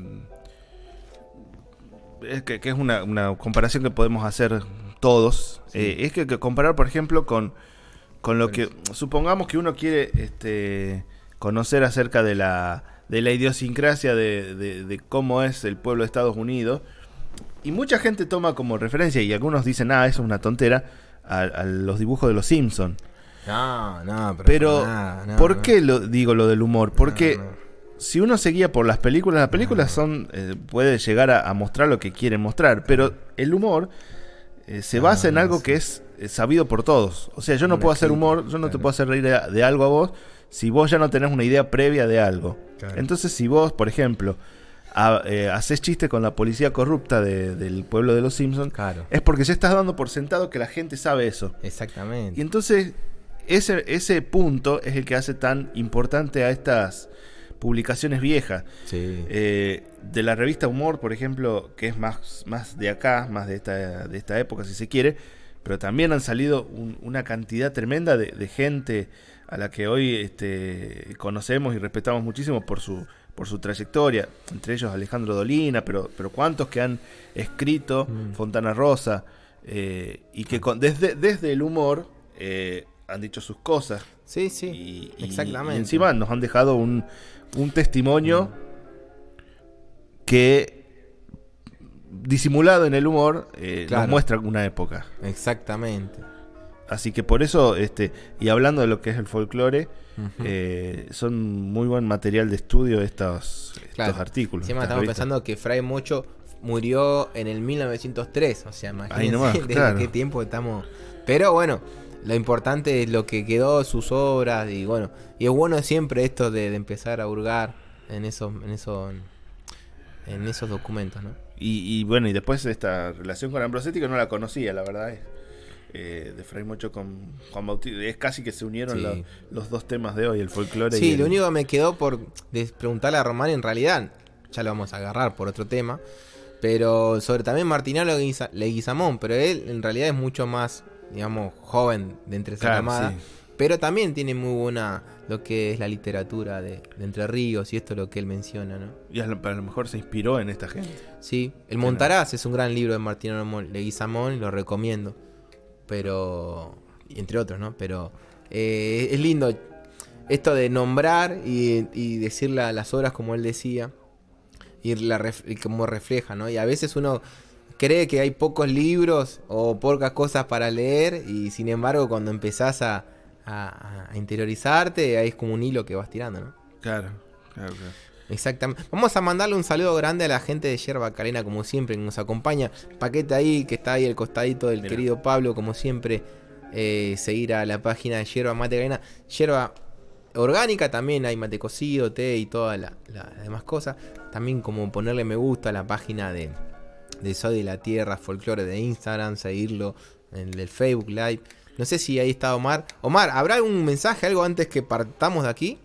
es que, que es una, una comparación que podemos hacer todos, eh, es que, que comparar, por ejemplo, con, con lo que, supongamos que uno quiere este, conocer acerca de la, de la idiosincrasia de, de- de cómo es el pueblo de Estados Unidos, y mucha gente toma como referencia, y algunos dicen, ah, eso es una tontera, a, a los dibujos de los Simpsons. No, no, pero, Pero, para nada, no, ¿por no. qué lo digo lo del humor? Porque si uno seguía por las películas, las películas son eh, puede llegar a, a mostrar lo que quieren mostrar, pero el humor eh, se basa en algo sí. que es eh, sabido por todos. O sea, yo no puedo hacer humor, yo no te puedo hacer reír de, de algo a vos si vos ya no tenés una idea previa de algo. Claro. Entonces, si vos, por ejemplo, a- eh, haces chiste con la policía corrupta de- del pueblo de los Simpsons, Claro. es porque ya estás dando por sentado que la gente sabe eso. Exactamente. Y entonces, ese, ese punto es el que hace tan importante a estas publicaciones viejas. Sí. Eh, de la revista Humor, por ejemplo, que es más, más de acá, más de esta, de esta época, si se quiere, pero también han salido un- una cantidad tremenda de, de gente a la que hoy este, conocemos y respetamos muchísimo por su por su trayectoria, entre ellos Alejandro Dolina, pero, pero cuántos que han escrito Fontana Rosa, eh, y que con- desde, desde el humor eh, han dicho sus cosas. Sí, sí. Y, exactamente. y encima nos han dejado un, un testimonio que, disimulado en el humor, eh, Claro. nos muestra una época. Exactamente. Así que por eso, este, y hablando de lo que es el folclore, eh, son muy buen material de estudio estos, estos artículos. Encima estamos revistas. pensando que Fray Mocho murió en el 1903. O sea, imagínense nomás, desde claro. qué tiempo estamos. Pero bueno, lo importante es lo que quedó, sus obras. Y bueno, y es bueno siempre esto de, de empezar a hurgar en esos, en esos, en esos documentos, ¿no? Y, y bueno, y después esta relación con Ambrosetti que no la conocía, la verdad es. eh, de Fray Mocho con Juan Bautista. Es casi que se unieron Sí. los, los dos temas de hoy, el folclore y Sí, el- lo único que me quedó por preguntarle a Román, en realidad, ya lo vamos a agarrar por otro tema, pero sobre también Martinalo Leguiza- Leguizamón, pero él en realidad es mucho más, digamos, joven de entre esa Claro, camada, sí. pero también tiene muy buena lo que es la literatura de, de Entre Ríos y esto es lo que él menciona, ¿no? Y a lo, a lo mejor se inspiró en esta gente. Sí, El Montaraz es un gran libro de Martinalo Mo- Leguizamón y lo recomiendo, pero, entre otros, ¿no? Pero eh, es lindo esto de nombrar y, y decir la- las obras como él decía y, la ref- y como refleja, ¿no? Y a veces uno cree que hay pocos libros o pocas cosas para leer y sin embargo cuando empezás a, a- a interiorizarte ahí es como un hilo que vas tirando, ¿no? Claro, claro, claro. Exactamente. Vamos a mandarle un saludo grande a la gente de Yerba Carena, como siempre, que nos acompaña. Paquete ahí, que está ahí al costadito del Mira. querido Pablo, como siempre. eh, seguir a la página de Yerba Mate Carena. Yerba orgánica también, hay mate cocido, té y todas la- la- las demás cosas. También como ponerle me gusta a la página de, de Soy de la Tierra, Folklore de Instagram, seguirlo en el Facebook Live. No sé si ahí está Omar. Omar, ¿habrá algún mensaje, algo antes que partamos de aquí?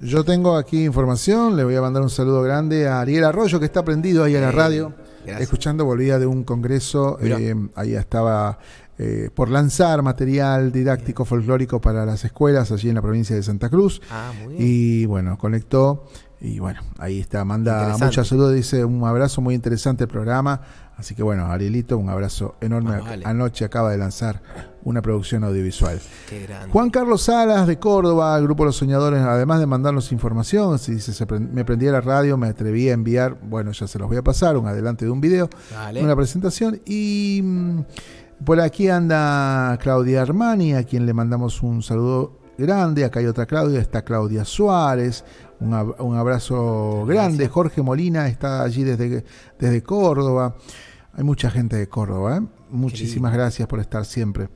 Yo tengo aquí información, le voy a mandar un saludo grande a Ariel Arroyo que está prendido ahí a la radio, gracias. escuchando, volvía de un congreso, eh, ahí estaba eh, por lanzar material didáctico folclórico para las escuelas allí en la provincia de Santa Cruz. Ah, muy bien. Y bueno, conectó. Y bueno, ahí está. Manda muchas saludos. Dice un abrazo muy interesante el programa. Así que bueno, Arielito, un abrazo enorme. Vale. Anoche acaba de lanzar una producción audiovisual. Qué grande. Juan Carlos Salas de Córdoba, el Grupo Los Soñadores, además de mandarnos información, si dice, se prend- me prendí a la radio, me atreví a enviar, bueno, ya se los voy a pasar, un adelante de un video, Dale. una presentación. Y mm, por aquí anda Claudia Armani, a quien le mandamos un saludo grande. Acá hay otra Claudia, está Claudia Suárez. Un, ab- un abrazo grande. Jorge Molina está allí desde, desde Córdoba. Hay mucha gente de Córdoba. ¿eh? Muchísimas gracias por estar siempre.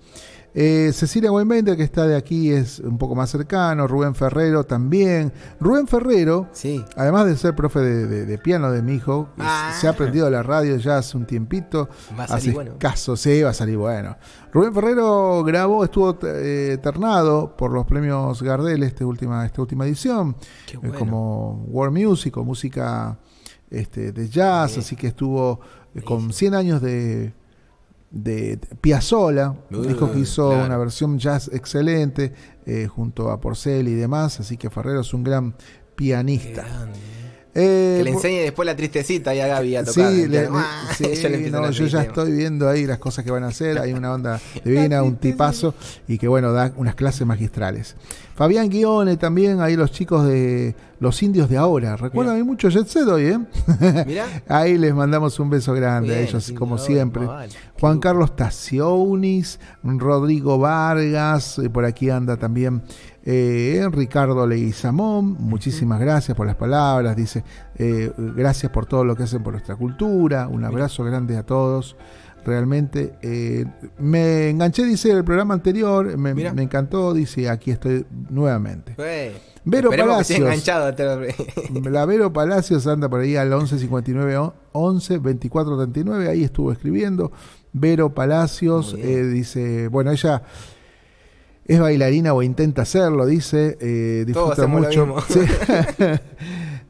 Eh, Cecilia Weinbender, que está de aquí, es un poco más cercano. Rubén Ferrero también. Rubén Ferrero, Sí. además de ser profe de, de- de piano de mi hijo, Ah. se ha aprendido la radio ya hace un tiempito. Va a salir hace bueno. caso, sí, va a salir bueno. Rubén Ferrero grabó, estuvo eh, ternado por los premios Gardel este última, esta última edición, eh, como World Music o música este, de jazz, así que estuvo eh, con 100 años de, de Piazzolla, Uh, dijo que hizo claro. una versión jazz excelente eh, junto a Porcel y demás, así que Ferrero es un gran pianista. Eh, Que le enseñe después la tristecita y a Gaby a tocar. Sí, le- Ah, sí, yo le empiezo no, a yo ya estoy viendo ahí las cosas que van a hacer. Hay una onda divina, un tipazo y que bueno, da unas clases magistrales. Fabián Guione también, ahí los chicos de Los Indios de Ahora. Recuerdan, hay mucho jet set hoy, ¿eh? Mirá. ahí les mandamos un beso grande Bien, a ellos, como Ahora, siempre. Juan. Carlos Tacionis, Rodrigo Vargas, eh, por aquí anda también eh, Ricardo Leguizamón, muchísimas gracias por las palabras, dice, eh, gracias por todo lo que hacen por nuestra cultura, un abrazo grande a todos, realmente. eh, me enganché, dice, el programa anterior, me, me encantó, dice, aquí estoy nuevamente. Vero Palacios. La Vero Palacios anda por ahí al 11 59 on- 11 24 39. Ahí estuvo escribiendo. Vero Palacios eh, dice: Bueno, ella es bailarina o intenta hacerlo, dice. eh, disfruta lo mucho. mismo. Sí.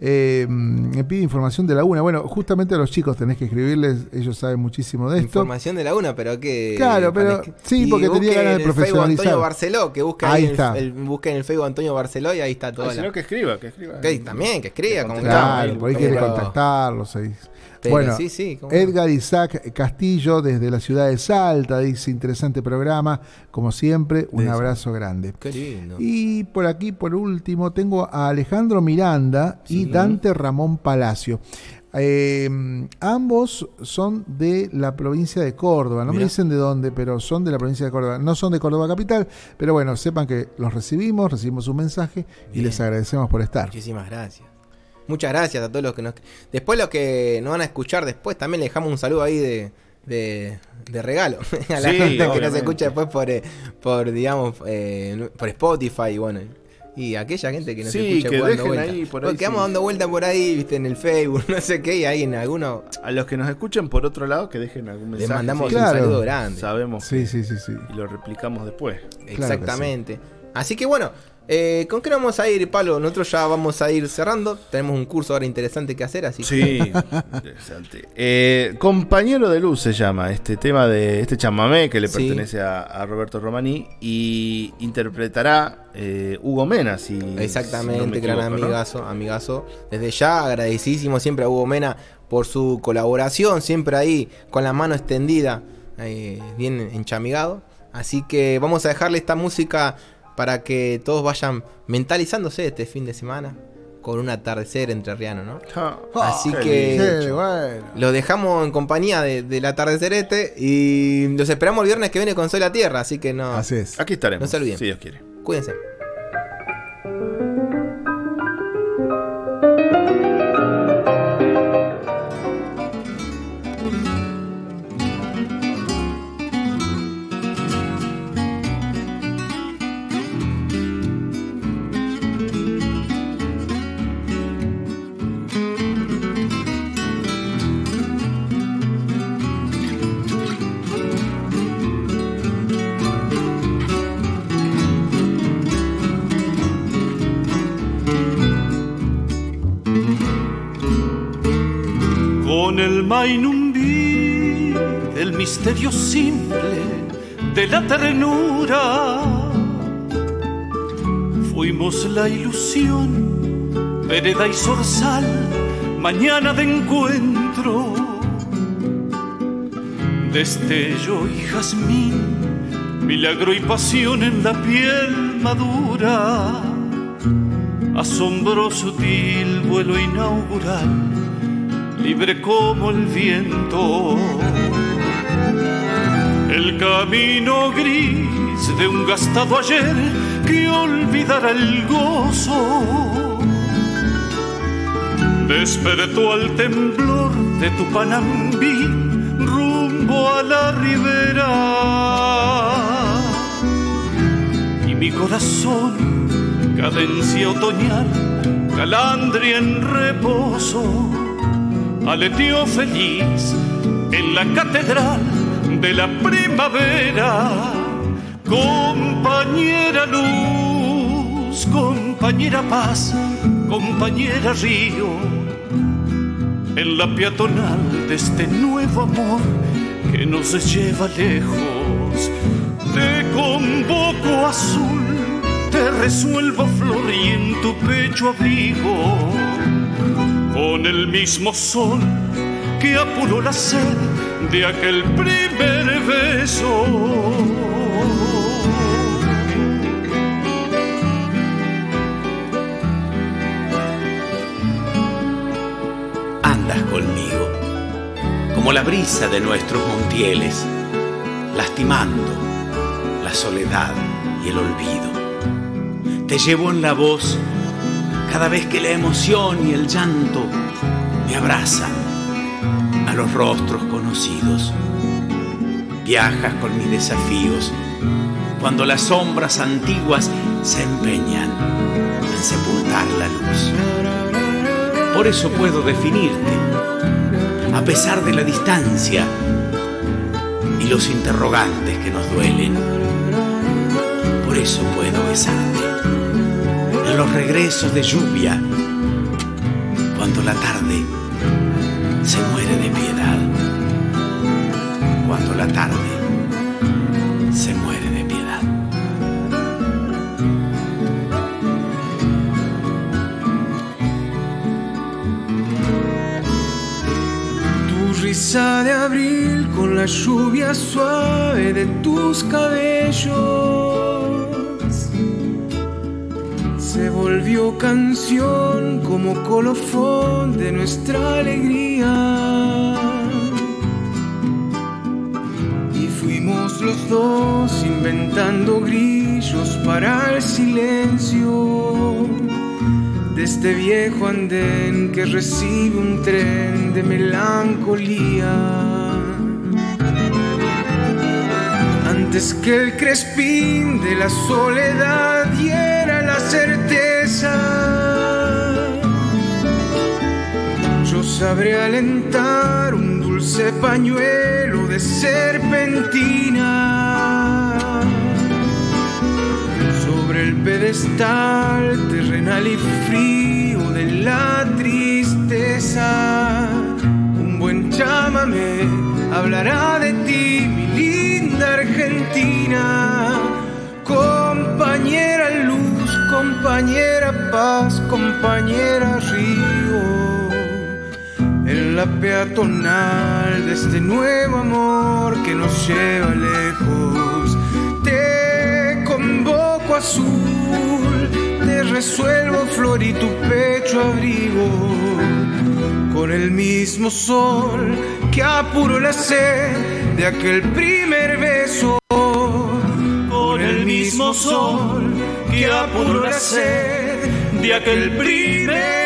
Eh, me pide información de la una. Bueno, justamente a los chicos tenés que escribirles. Ellos saben muchísimo de esto. Información de la una, pero que. Claro, pero- sí, porque tenía ganas de profesionalizar. Antonio Barceló, que busca Ahí ahí, está. El, el- busca en el Facebook Antonio Barceló y ahí está todo. Ah, no, que escriba, que escriba. Que también, que escriba. Que como. Claro, que- por ahí quiere pero- contactarlos. ahí. Pero bueno, sí, sí. Edgar Isaac Castillo desde la ciudad de Salta dice interesante programa, como siempre, un abrazo grande. Qué lindo. Y por aquí, por último, tengo a Alejandro Miranda y Dante Ramón Palacio. Eh, ambos son de la provincia de Córdoba, no me dicen de dónde, pero son de la provincia de Córdoba. No son de Córdoba capital, pero bueno, sepan que los recibimos, recibimos un mensaje y les agradecemos por estar. Muchísimas gracias. Muchas gracias a todos los que nos. Después, los que nos van a escuchar después, también le dejamos un saludo ahí de. De, de regalo a la Sí, gente que nos escucha después por, eh, por digamos, eh, por Spotify y bueno, y aquella gente que nos Sí, escucha que dando dejen vuelta. ahí por Porque ahí, quedamos sí. dando vuelta por ahí, viste, en el Facebook, no sé qué, y ahí en alguno A los que nos escuchen por otro lado, que dejen algún les mensaje. mandamos sí, un Claro. saludo grande. Sabemos Sí, sí, sí, sí. y lo replicamos después. Exactamente. Así que bueno, eh, ¿con qué nos vamos a ir, Pablo? Nosotros ya vamos a ir cerrando. Tenemos un curso ahora interesante que hacer, así que. Sí, interesante. Eh, Compañero de Luz se llama este tema de este chamamé que le Sí. pertenece a, a Roberto Romani y interpretará eh, Hugo Mena. Si, Exactamente, si no me gran equivoco, ¿no? amigazo, amigazo. Desde ya agradecidísimo siempre a Hugo Mena por su colaboración, siempre ahí con la mano extendida, bien enchamigado. Así que vamos a dejarle esta música para que todos vayan mentalizándose este fin de semana con un atardecer entrerriano, ¿no? Ah, Así qué que- lindo. Qué bueno. Lo dejamos en compañía de- del atardecer este y los esperamos el viernes que viene con Soy la Tierra, así que no. Así es. Aquí estaremos, No se olviden. si Dios quiere. Cuídense. Con el mainumbí del misterio simple de la ternura. Fuimos la ilusión, vereda y zorzal, mañana de encuentro. Destello y jazmín, milagro y pasión en la piel madura. Asombroso sutil vuelo inaugural, libre como el viento el camino gris de un gastado ayer que olvidará el gozo. Despertó al temblor de tu panambí rumbo a la ribera. Y mi corazón, cadencia otoñal, calandria en reposo, aleteó feliz en la catedral de la primavera, compañera luz, compañera paz, compañera río, en la peatonal de este nuevo amor que nos lleva lejos. Te convoco azul, te resuelvo flor y en tu pecho abrigo con el mismo sol que apuró la sed de aquel primer beso. Andas conmigo, como la brisa de nuestros montieles, lastimando la soledad y el olvido. Te llevo en la voz cada vez que la emoción y el llanto me abrazan los rostros conocidos. Viajas con mis desafíos cuando las sombras antiguas se empeñan en sepultar la luz. Por eso puedo definirte, a pesar de la distancia y los interrogantes que nos duelen. Por eso puedo besarte en los regresos de lluvia, cuando la tarde se muere de piedad. Cuando la tarde se muere de piedad. Tu risa de abril con la lluvia suave de tus cabellos se volvió canción como colofón de nuestra alegría. Y fuimos los dos inventando grillos para el silencio de este viejo andén que recibe un tren de melancolía. Antes que el crespín de la soledad diera sabré alentar un dulce pañuelo de serpentina sobre el pedestal terrenal y frío de la tristeza. Un buen chámame hablará de ti, mi linda Argentina, compañera luz, compañera paz, compañera río, la peatonal de este nuevo amor que nos lleva lejos. Te convoco azul, te resuelvo flor y tu pecho abrigo con el mismo sol que apuró la sed de aquel primer beso. Con el mismo sol que apuró la sed de aquel primer beso.